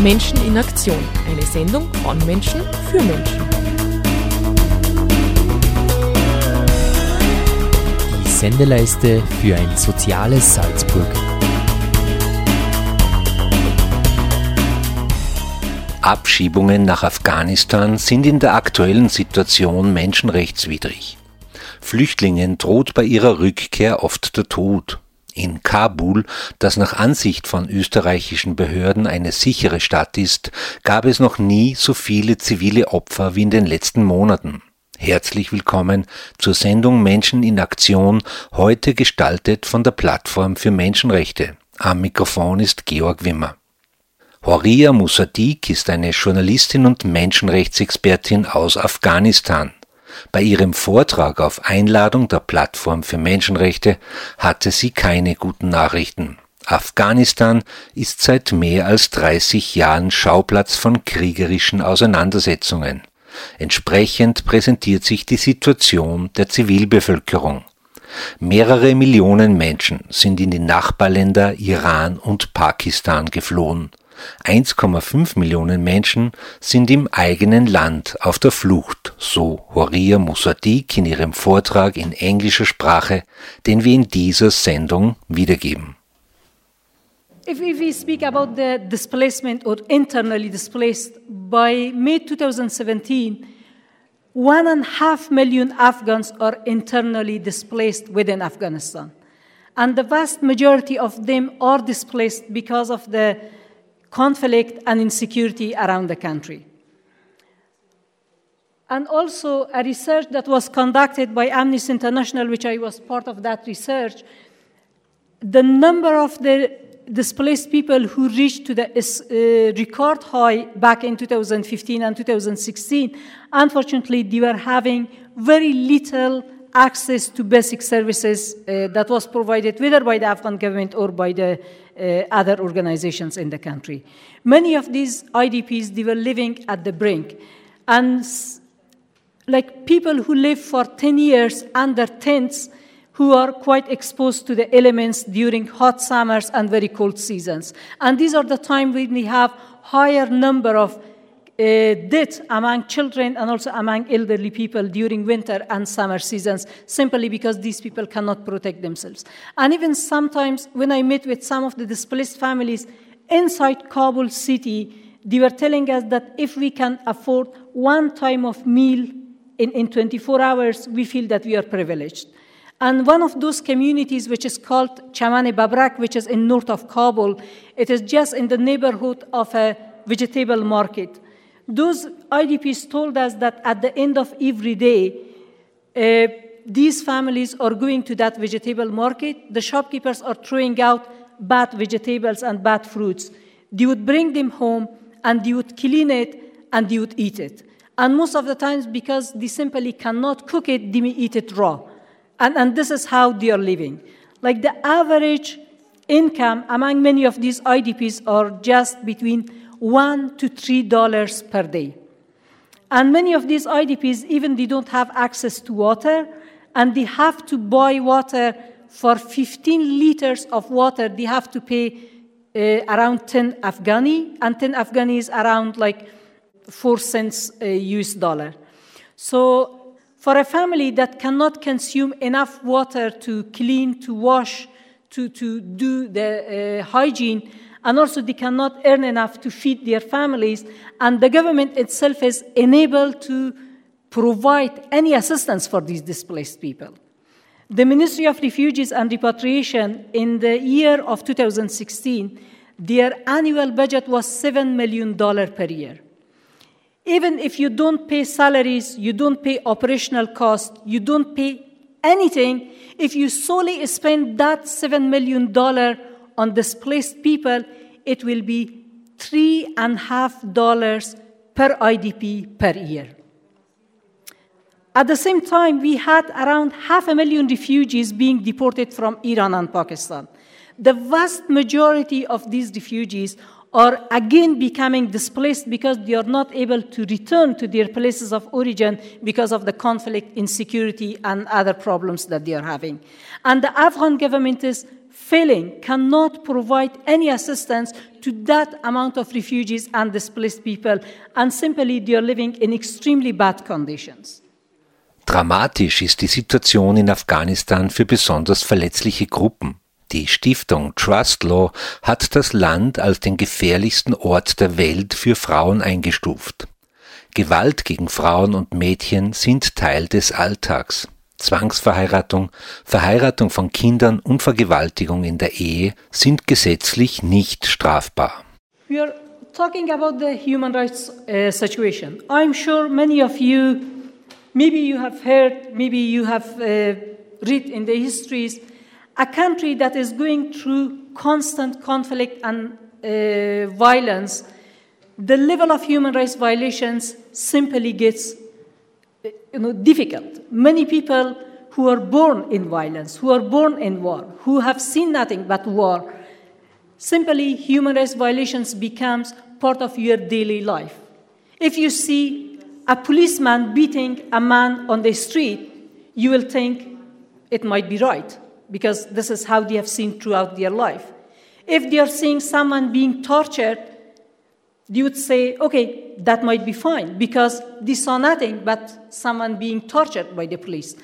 Menschen in Aktion. Eine Sendung von Menschen für Menschen. Die Sendeleiste für ein soziales Salzburg. Abschiebungen nach Afghanistan sind in der aktuellen Situation menschenrechtswidrig. Flüchtlingen droht bei ihrer Rückkehr oft der Tod. In Kabul, das nach Ansicht von österreichischen Behörden eine sichere Stadt ist, gab es noch nie so viele zivile Opfer wie in den letzten Monaten. Herzlich willkommen zur Sendung Menschen in Aktion, heute gestaltet von der Plattform für Menschenrechte. Am Mikrofon ist Georg Wimmer. Horia Musadik ist eine Journalistin und Menschenrechtsexpertin aus Afghanistan. Bei ihrem Vortrag auf Einladung der Plattform für Menschenrechte hatte sie keine guten Nachrichten. Afghanistan ist seit mehr als 30 Jahren Schauplatz von kriegerischen Auseinandersetzungen. Entsprechend präsentiert sich die Situation der Zivilbevölkerung. Mehrere Millionen Menschen sind in die Nachbarländer Iran und Pakistan geflohen. 1,5 Millionen Menschen sind im eigenen Land auf der Flucht, so Horia Musadik in ihrem Vortrag in englischer Sprache, den wir in dieser Sendung wiedergeben. If we speak about the displacement or internally displaced, by May 2017, one and a half million Afghans are internally displaced within Afghanistan. And the vast majority of them are displaced because of the conflict and insecurity around the country. And also, a research that was conducted by Amnesty International, which I was part of that research, the number of the displaced people who reached to the uh, record high back in 2015 and 2016, unfortunately, they were having very little access to basic services uh, that was provided whether by the Afghan government or by the uh, other organizations in the country. Many of these IDPs, they were living at the brink. And like people who live for 10 years under tents who are quite exposed to the elements during hot summers and very cold seasons. And these are the time when we have higher number of Uh, death among children and also among elderly people during winter and summer seasons, simply because these people cannot protect themselves. And even sometimes, when I met with some of the displaced families inside Kabul city, they were telling us that if we can afford one time of meal in, in 24 hours, we feel that we are privileged. And one of those communities, which is called Chamane Babrak, which is in north of Kabul, it is just in the neighborhood of a vegetable market. Those IDPs told us that at the end of every day, uh, these families are going to that vegetable market. The shopkeepers are throwing out bad vegetables and bad fruits. They would bring them home and they would clean it and they would eat it. And most of the times, because they simply cannot cook it, they eat it raw. And, and this is how they are living. Like the average income among many of these IDPs are just between one to three dollars per day. And many of these IDPs, even they don't have access to water, and they have to buy water for 15 liters of water. They have to pay uh, around 10 Afghani, and 10 Afghani is around like four cents uh, US dollar. So, for a family that cannot consume enough water to clean, to wash, to, to do the uh, hygiene, and also they cannot earn enough to feed their families, and the government itself is unable to provide any assistance for these displaced people. The Ministry of Refugees and Repatriation, in the year of 2016, their annual budget was $7 million per year. Even if you don't pay salaries, you don't pay operational costs, you don't pay anything, if you solely spend that $7 million on displaced people, it will be three and a half dollars per IDP per year. At the same time, we had around half a million refugees being deported from Iran and Pakistan. The vast majority of these refugees are again becoming displaced because they are not able to return to their places of origin because of the conflict, insecurity, and other problems that they are having. And the Afghan government is failing, cannot provide any assistance to that amount of refugees and displaced people, and simply they are living in extremely bad conditions. Dramatisch ist die Situation in Afghanistan für besonders verletzliche Gruppen. Die Stiftung Trust Law hat das Land als den gefährlichsten Ort der Welt für Frauen eingestuft. Gewalt gegen Frauen und Mädchen sind Teil des Alltags. Zwangsverheiratung, Verheiratung von Kindern und Vergewaltigung in der Ehe sind gesetzlich nicht strafbar. We are talking about the human rights uh, situation. I'm sure many of you, maybe you have heard, maybe you have uh, read in the histories, a country that is going through constant conflict and uh, violence, the level of human rights violations simply gets you know, difficult. Many people who are born in violence, who are born in war, who have seen nothing but war, simply human rights violations becomes part of your daily life. If you see a policeman beating a man on the street, you will think it might be right because this is how they have seen throughout their life. If they are seeing someone being tortured, you would say, okay, that might be fine because they saw nothing but someone being tortured by the police.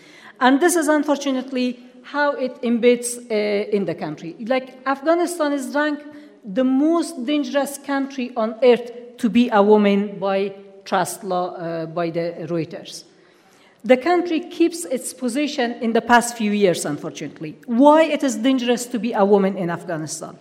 And this is unfortunately how it embeds uh, in the country. Like Afghanistan is ranked the most dangerous country on earth to be a woman by trust law uh, by the Reuters. The country keeps its position in the past few years, unfortunately. Why it is dangerous to be a woman in Afghanistan?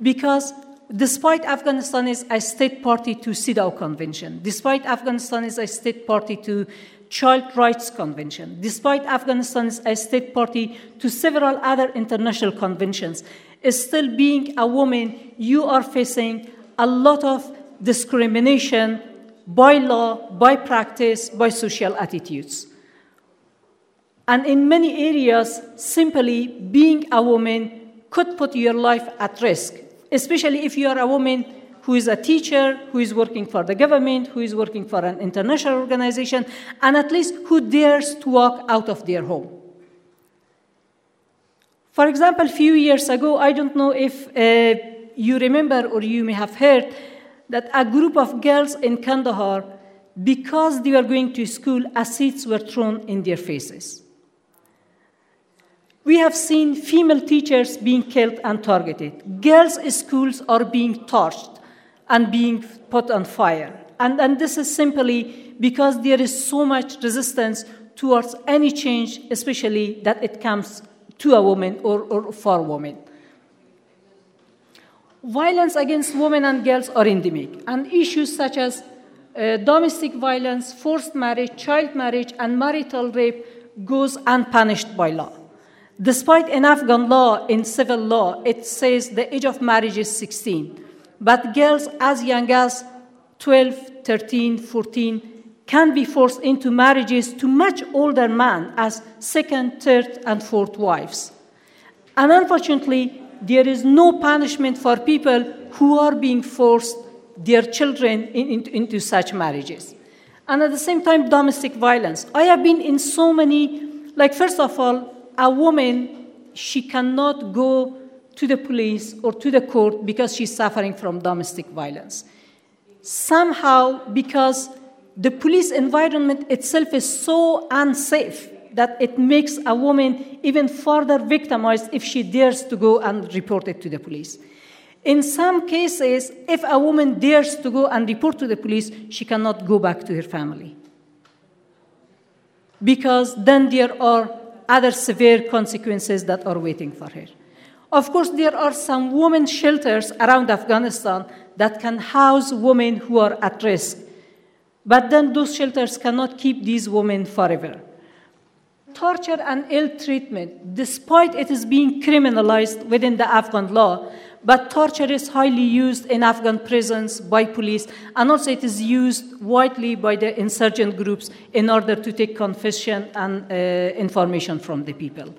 Because despite Afghanistan is a state party to CEDAW Convention, despite Afghanistan is a state party to Child Rights Convention, despite Afghanistan is a state party to several other international conventions, still being a woman, you are facing a lot of discrimination by law, by practice, by social attitudes. And in many areas, simply being a woman could put your life at risk especially if you are a woman who is a teacher, who is working for the government, who is working for an international organization, and at least who dares to walk out of their home. For example, a few years ago, I don't know if uh, you remember or you may have heard that a group of girls in Kandahar, because they were going to school, acids were thrown in their faces. We have seen female teachers being killed and targeted. Girls' schools are being torched and being put on fire. And, and this is simply because there is so much resistance towards any change, especially that it comes to a woman or, or for women. Violence against women and girls are endemic, and issues such as uh, domestic violence, forced marriage, child marriage, and marital rape goes unpunished by law. Despite in Afghan law, in civil law, it says the age of marriage is 16. But girls as young as 12, 13, 14 can be forced into marriages to much older men as second, third, and fourth wives. And unfortunately, there is no punishment for people who are being forced their children in, in, into such marriages. And at the same time, domestic violence. I have been in so many, like, first of all, a woman, she cannot go to the police or to the court because she's suffering from domestic violence. Somehow, because the police environment itself is so unsafe that it makes a woman even further victimized if she dares to go and report it to the police. In some cases, if a woman dares to go and report to the police, she cannot go back to her family. Because then there are other severe consequences that are waiting for her. Of course, there are some women shelters around Afghanistan that can house women who are at risk. But then those shelters cannot keep these women forever. Torture and ill treatment, despite it is being criminalized within the Afghan law, but torture is highly used in Afghan prisons by police, and also it is used widely by the insurgent groups in order to take confession and uh, information from the people.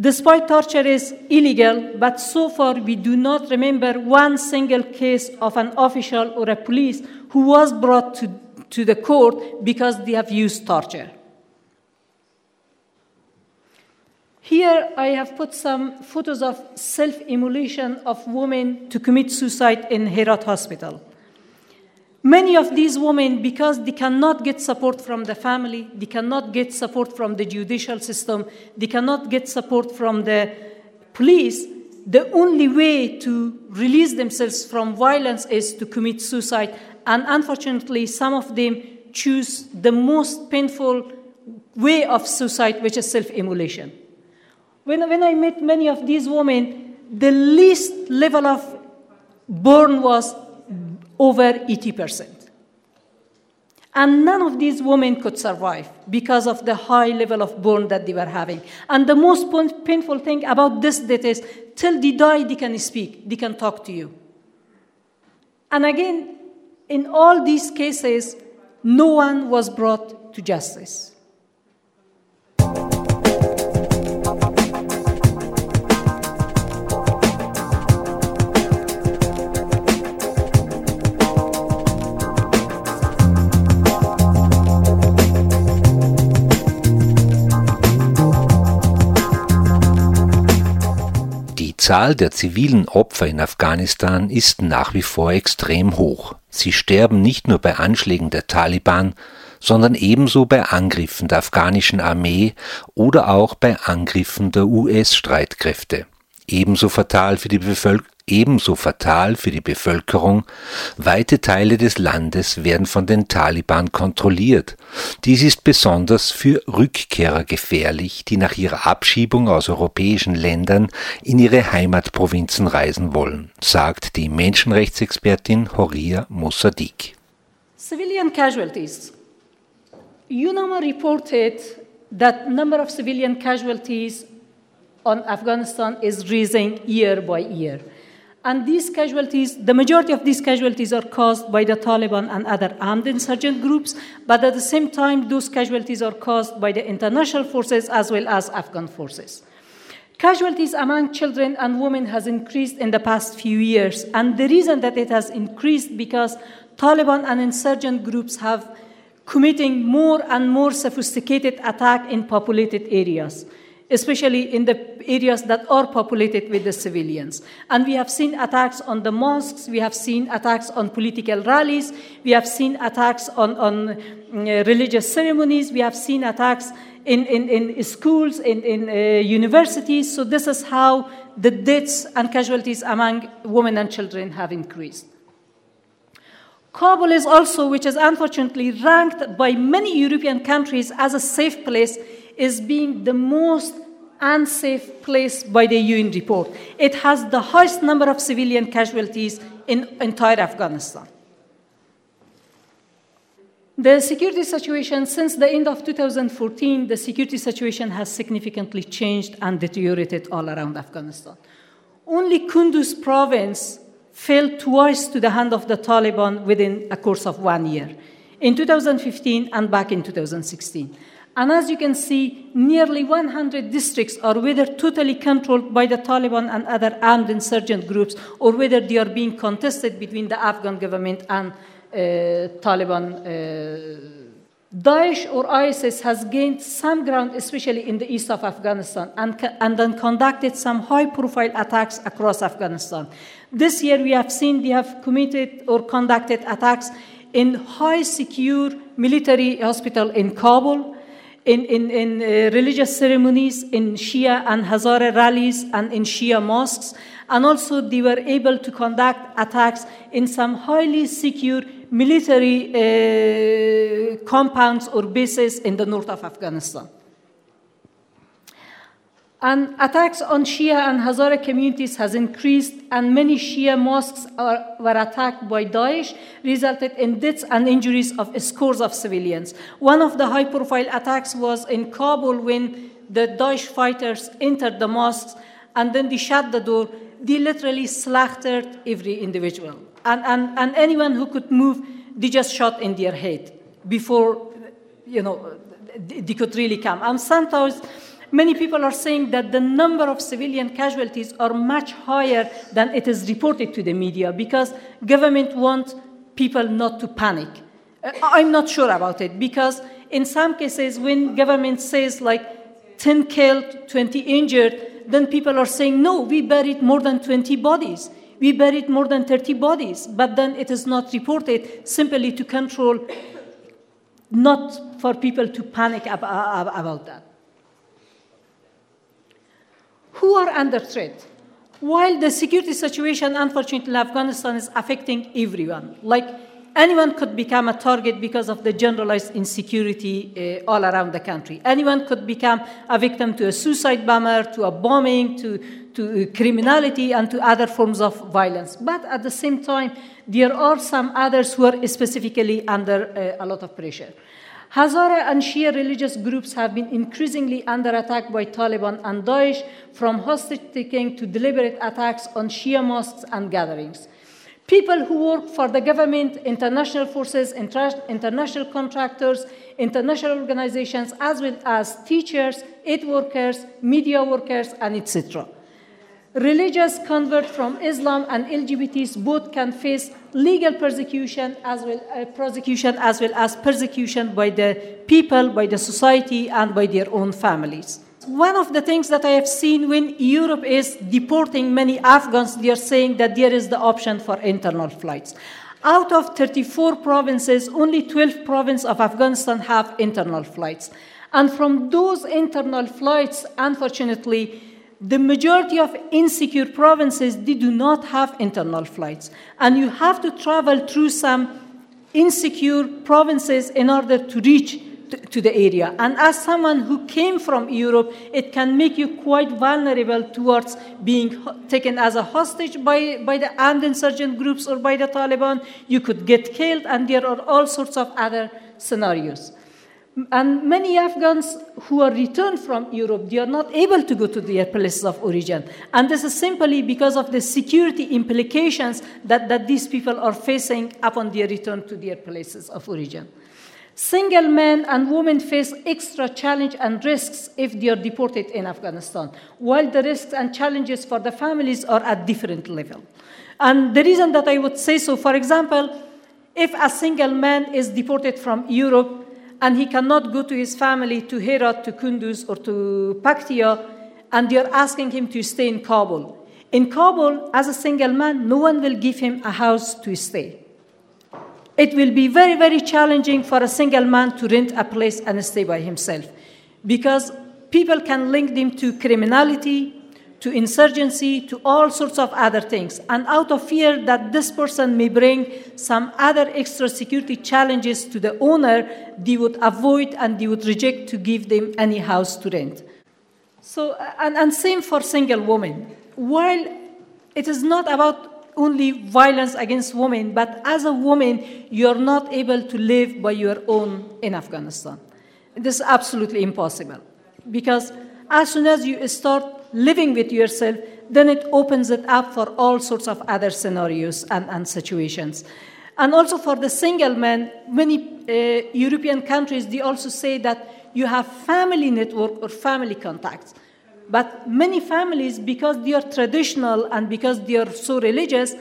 Despite torture is illegal, but so far we do not remember one single case of an official or a police who was brought to, to the court because they have used torture. Here I have put some photos of self-immolation of women to commit suicide in Herat Hospital. Many of these women, because they cannot get support from the family, they cannot get support from the judicial system, they cannot get support from the police, the only way to release themselves from violence is to commit suicide. And unfortunately, some of them choose the most painful way of suicide, which is self immolation. When, when I met many of these women, the least level of burn was over 80%. And none of these women could survive because of the high level of burn that they were having. And the most painful thing about this death is till they die, they can speak, they can talk to you. And again, in all these cases, no one was brought to justice. Zahl der zivilen Opfer in Afghanistan ist nach wie vor extrem hoch. Sie sterben nicht nur bei Anschlägen der Taliban, sondern ebenso bei Angriffen der afghanischen Armee oder auch bei Angriffen der US-Streitkräfte. Ebenso fatal für die Bevölkerung ebenso fatal für die Bevölkerung, weite Teile des Landes werden von den Taliban kontrolliert. Dies ist besonders für Rückkehrer gefährlich, die nach ihrer Abschiebung aus europäischen Ländern in ihre Heimatprovinzen reisen wollen, sagt die Menschenrechtsexpertin Horia Mossadegh. Civilian casualties. UNAMA reported that number of civilian casualties on Afghanistan is rising year by year. And these casualties, the majority of these casualties are caused by the Taliban and other armed insurgent groups, but at the same time, those casualties are caused by the international forces as well as Afghan forces. Casualties among children and women has increased in the past few years, and the reason that it has increased because Taliban and insurgent groups have committing more and more sophisticated attack in populated areas especially in the areas that are populated with the civilians. And we have seen attacks on the mosques, we have seen attacks on political rallies, we have seen attacks on, on uh, religious ceremonies, we have seen attacks in, in, in schools, in, in uh, universities. So, this is how the deaths and casualties among women and children have increased. Kabul is also, which is unfortunately ranked by many European countries as a safe place, is being the most unsafe place by the UN report. It has the highest number of civilian casualties in entire Afghanistan. The security situation, since the end of 2014, the security situation has significantly changed and deteriorated all around Afghanistan. Only Kunduz province fell twice to the hand of the Taliban within a course of one year, in 2015 and back in 2016. And as you can see, nearly 100 districts are whether totally controlled by the Taliban and other armed insurgent groups, or whether they are being contested between the Afghan government and uh, Taliban. Uh, Daesh or ISIS has gained some ground, especially in the east of Afghanistan, and, and then conducted some high profile attacks across Afghanistan. This year, we have seen they have committed or conducted attacks in high secure military hospital in Kabul, in, in, in uh, religious ceremonies, in Shia and Hazara rallies, and in Shia mosques. And also, they were able to conduct attacks in some highly secure military uh, compounds or bases in the north of Afghanistan. And attacks on Shia and Hazara communities has increased, and many Shia mosques are, were attacked by Daesh, resulted in deaths and injuries of scores of civilians. One of the high-profile attacks was in Kabul when the Daesh fighters entered the mosques and then they shut the door. They literally slaughtered every individual. And, and, and anyone who could move, they just shot in their head before, you know, they could really come. And sometimes Many people are saying that the number of civilian casualties are much higher than it is reported to the media because government wants people not to panic. Uh, I'm not sure about it because in some cases when government says like 10 killed, 20 injured, then people are saying, no, we buried more than 20 bodies. We buried more than 30 bodies. But then it is not reported simply to control, not for people to panic about that. Who are under threat? While the security situation, unfortunately, in Afghanistan is affecting everyone, like anyone could become a target because of the generalized insecurity uh, all around the country. Anyone could become a victim to a suicide bomber, to a bombing, to, to criminality, and to other forms of violence. But at the same time, there are some others who are specifically under uh, a lot of pressure. Hazara and Shia religious groups have been increasingly under attack by Taliban and Daesh, from hostage taking to deliberate attacks on Shia mosques and gatherings. People who work for the government, international forces, international contractors, international organizations, as well as teachers, aid workers, media workers, and etc. Religious converts from Islam and LGBTs both can face legal persecution as well uh, prosecution as well as persecution by the people, by the society, and by their own families. One of the things that I have seen when Europe is deporting many Afghans, they are saying that there is the option for internal flights. Out of 34 provinces, only 12 provinces of Afghanistan have internal flights. And from those internal flights, unfortunately, the majority of insecure provinces they do not have internal flights. And you have to travel through some insecure provinces in order to reach to the area. And as someone who came from europe it can make you quite vulnerable towards being taken as a hostage by, by the armed insurgent groups or by the taliban. You could get killed and there are all sorts of other scenarios and many Afghans who are returned from Europe, they are not able to go to their places of origin. And this is simply because of the security implications that, that these people are facing upon their return to their places of origin. Single men and women face extra challenge and risks if they are deported in Afghanistan, while the risks and challenges for the families are at different level. And the reason that I would say so, for example, if a single man is deported from Europe, and he cannot go to his family to Herat, to Kunduz, or to Paktia, and they are asking him to stay in Kabul. In Kabul, as a single man, no one will give him a house to stay. It will be very, very challenging for a single man to rent a place and stay by himself because people can link them to criminality, to insurgency, to all sorts of other things. And out of fear that this person may bring some other extra security challenges to the owner, they would avoid and they would reject to give them any house to rent. So, uh, and, and same for single women. While it is not about only violence against women, but as a woman, you're not able to live by your own in Afghanistan. This is absolutely impossible because as soon as you start living with yourself, then it opens it up for all sorts of other scenarios and, and situations. And also for the single man, many uh, European countries, they also say that you have family network or family contacts. But many families, because they are traditional and because they are so religious,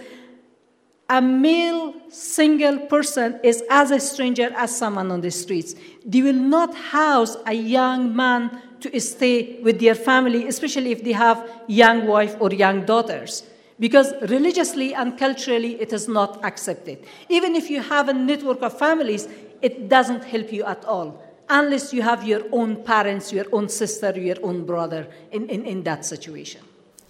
a male single person is as a stranger as someone on the streets. They will not house a young man to stay with their family, especially if they have young wife or young daughters. Because religiously and culturally, it is not accepted. Even if you have a network of families, it doesn't help you at all, unless you have your own parents, your own sister, your own brother in, in, in that situation.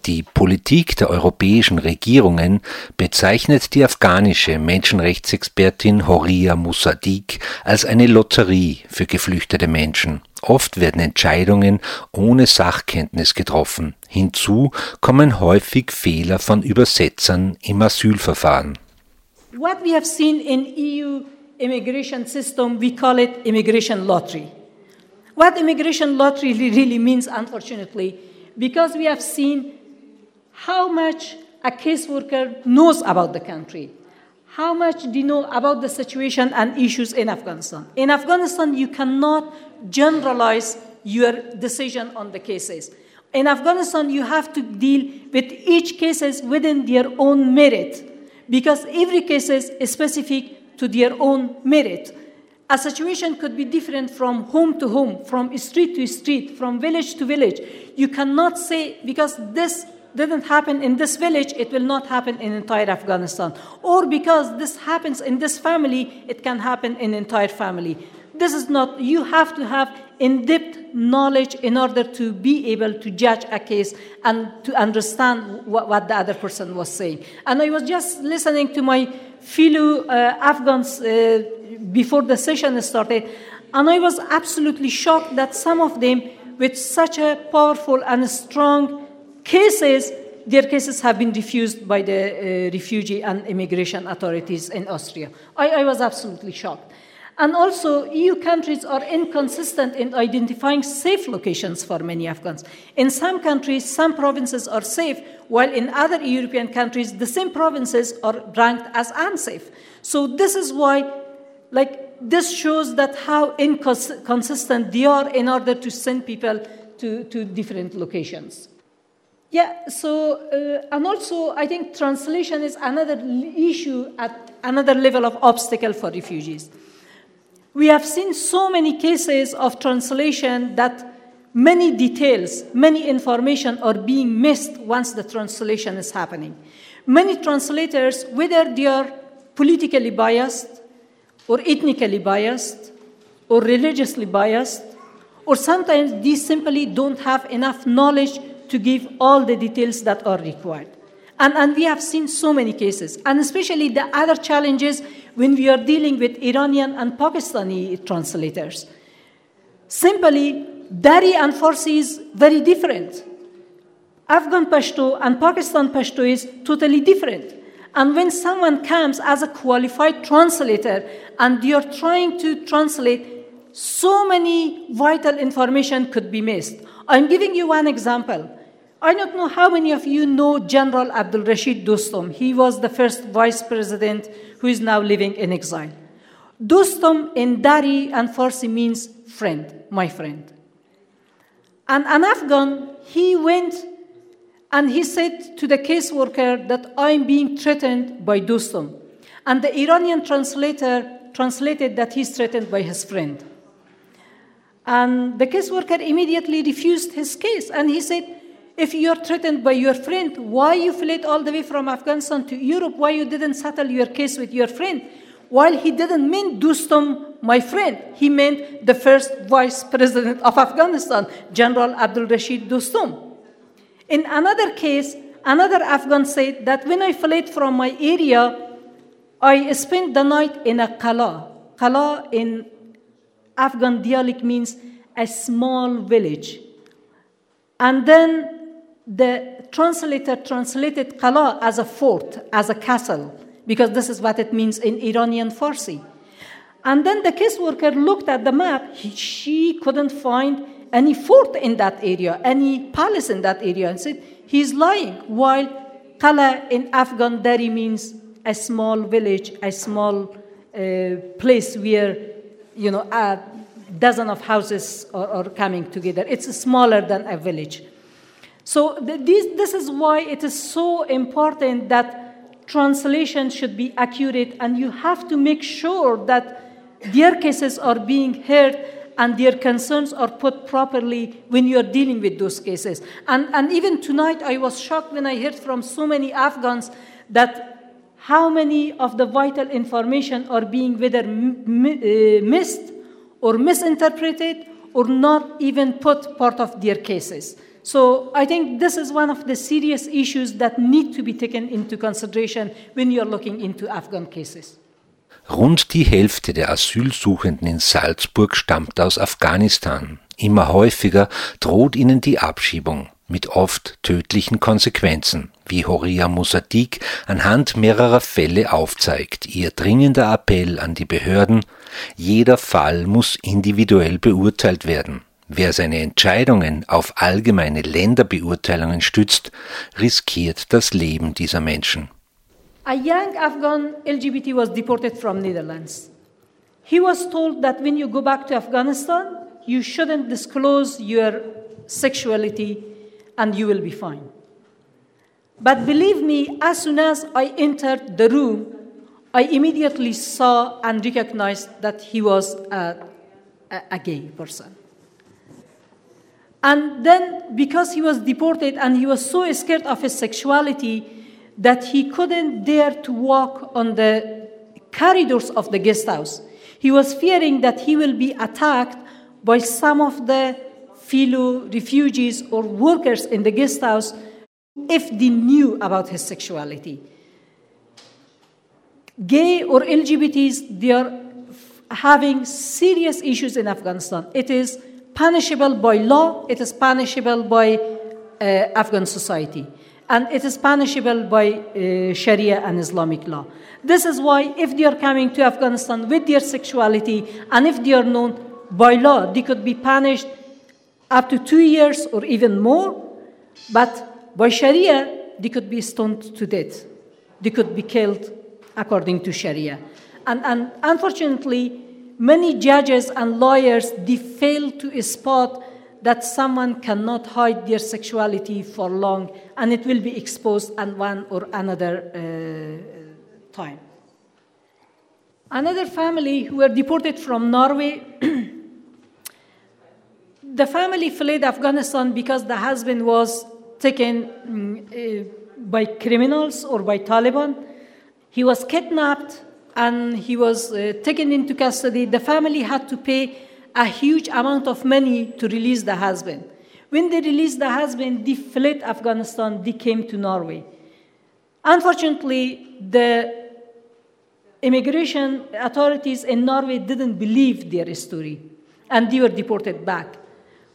Die Politik der europäischen Regierungen bezeichnet die afghanische Menschenrechtsexpertin Horia Musadik als eine Lotterie für geflüchtete Menschen. Oft werden Entscheidungen ohne Sachkenntnis getroffen. Hinzu kommen häufig Fehler von Übersetzern im Asylverfahren. What we have seen in EU immigration system, we call it immigration lottery. What immigration lottery really means, unfortunately, because we have seen how much a caseworker knows about the country, how much do you know about the situation and issues in Afghanistan. In Afghanistan, you cannot generalize your decision on the cases. In Afghanistan, you have to deal with each cases within their own merit because every case is specific to their own merit. a situation could be different from home to home, from street to street, from village to village. You cannot say, because this didn't happen in this village, it will not happen in entire Afghanistan. Or because this happens in this family, it can happen in entire family. This is not, you have to have in-depth knowledge in order to be able to judge a case and to understand what, what the other person was saying. And I was just listening to my fellow uh, Afghans uh, before the session started, and I was absolutely shocked that some of them, with such a powerful and strong cases, their cases have been refused by the uh, refugee and immigration authorities in Austria. I, I was absolutely shocked. And also, EU countries are inconsistent in identifying safe locations for many Afghans. In some countries, some provinces are safe, while in other European countries, the same provinces are ranked as unsafe. So, this is why, like, this shows that how inconsistent they are in order to send people to, to different locations. Yeah, so, uh, and also I think translation is another issue at another level of obstacle for refugees. We have seen so many cases of translation that many details, many information are being missed once the translation is happening. Many translators, whether they are politically biased or ethnically biased or religiously biased, or sometimes these simply don't have enough knowledge to give all the details that are required. And, and we have seen so many cases, and especially the other challenges when we are dealing with Iranian and Pakistani translators. Simply, Dari and Farsi is very different. Afghan Pashto and Pakistan Pashto is totally different. And when someone comes as a qualified translator and you're trying to translate, so many vital information could be missed. I'm giving you one example. I don't know how many of you know General Abdul Rashid Dostum. He was the first vice president who is now living in exile. Dostum in Dari and Farsi means friend, my friend. And an Afghan, he went and he said to the caseworker that I'm being threatened by Dostum. And the Iranian translator translated that he's threatened by his friend. And the caseworker immediately refused his case. And he said, if you're threatened by your friend, why you fled all the way from Afghanistan to Europe? Why you didn't settle your case with your friend? While he didn't mean Dostum, my friend, he meant the first vice president of Afghanistan, General Abdul Rashid Dostum. In another case, another Afghan said that when I fled from my area, I spent the night in a kala. Kala in Afghan dialect means a small village. And then the translator translated Qala as a fort, as a castle, because this is what it means in Iranian Farsi. And then the caseworker looked at the map. He, she couldn't find any fort in that area, any palace in that area, and said, He's lying. While Qala in Afghan Dari means a small village, a small uh, place where, you know, a dozen of houses are, are coming together. It's smaller than a village. So this, this is why it is so important that translation should be accurate, and you have to make sure that their cases are being heard and their concerns are put properly when you're dealing with those cases. And, and even tonight, I was shocked when I heard from so many Afghans that how many of the vital information are being whether uh, missed or misinterpreted or not even put part of their cases. So I think this is one of the serious issues that need to be taken into consideration when you're looking into Afghan cases. Rund die Hälfte der Asylsuchenden in Salzburg stammt aus Afghanistan. Immer häufiger droht ihnen die Abschiebung mit oft tödlichen Konsequenzen, wie Horia Musadik anhand mehrerer Fälle aufzeigt. Ihr dringender Appell an die Behörden, jeder Fall muss individuell beurteilt werden. Wer seine Entscheidungen auf allgemeine Länderbeurteilungen stützt, riskiert das Leben dieser Menschen. A young Afghan LGBT was deported from Netherlands. He was told that when you go back to Afghanistan, you shouldn't disclose your sexuality and you will be fine. But believe me, as soon as I entered the room, I immediately saw and recognized that he was a, a, a gay person. And then, because he was deported and he was so scared of his sexuality that he couldn't dare to walk on the corridors of the guest house, he was fearing that he will be attacked by some of the fellow refugees or workers in the guest house if they knew about his sexuality gay or LGBTs, they are having serious issues in Afghanistan. It is punishable by law, it is punishable by uh, Afghan society, and it is punishable by uh, Sharia and Islamic law. This is why, if they are coming to Afghanistan with their sexuality and if they are known by law, they could be punished up to two years or even more, but by Sharia, they could be stoned to death. They could be killed according to Sharia. And, and unfortunately, many judges and lawyers they fail to spot that someone cannot hide their sexuality for long and it will be exposed at one or another uh, time. Another family who were deported from Norway, the family fled Afghanistan because the husband was taken um, uh, by criminals or by Taliban he was kidnapped and he was uh, taken into custody. The family had to pay a huge amount of money to release the husband. When they released the husband, they fled Afghanistan, they came to Norway. Unfortunately, the immigration authorities in Norway didn't believe their story and they were deported back.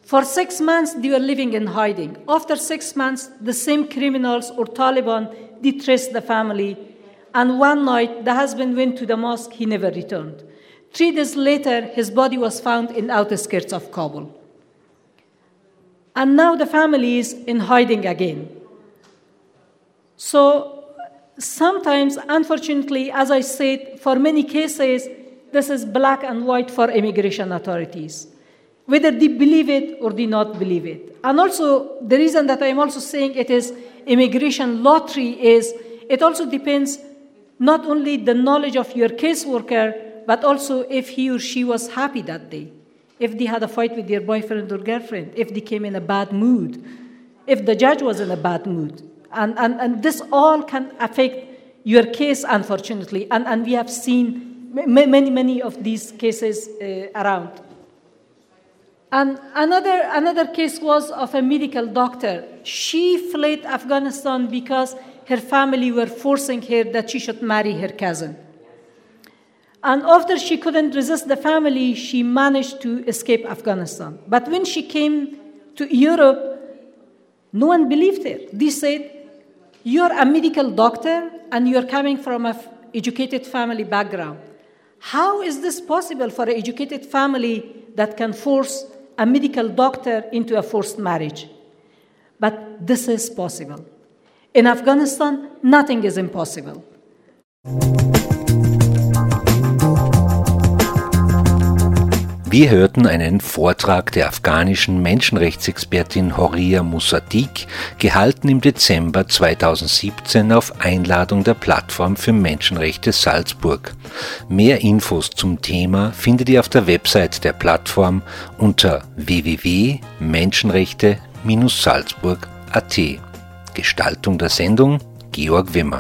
For six months, they were living in hiding. After six months, the same criminals or Taliban they traced the family and one night, the husband went to the mosque, he never returned. Three days later, his body was found in the outskirts of Kabul. And now the family is in hiding again. So sometimes, unfortunately, as I said, for many cases, this is black and white for immigration authorities, whether they believe it or do not believe it. And also, the reason that I'm also saying it is immigration lottery is it also depends not only the knowledge of your caseworker, but also if he or she was happy that day, if they had a fight with their boyfriend or girlfriend, if they came in a bad mood, if the judge was in a bad mood. And, and, and this all can affect your case, unfortunately. And, and we have seen many, many of these cases uh, around. And another, another case was of a medical doctor. She fled Afghanistan because her family were forcing her that she should marry her cousin. And after she couldn't resist the family, she managed to escape Afghanistan. But when she came to Europe, no one believed her. They said, You're a medical doctor and you're coming from an educated family background. How is this possible for an educated family that can force a medical doctor into a forced marriage? But this is possible. In Afghanistan, nothing is impossible. Wir hörten einen Vortrag der afghanischen Menschenrechtsexpertin Horia Musadik, gehalten im Dezember 2017 auf Einladung der Plattform für Menschenrechte Salzburg. Mehr Infos zum Thema findet ihr auf der Website der Plattform unter www.menschenrechte-salzburg.at. Gestaltung der Sendung Georg Wimmer.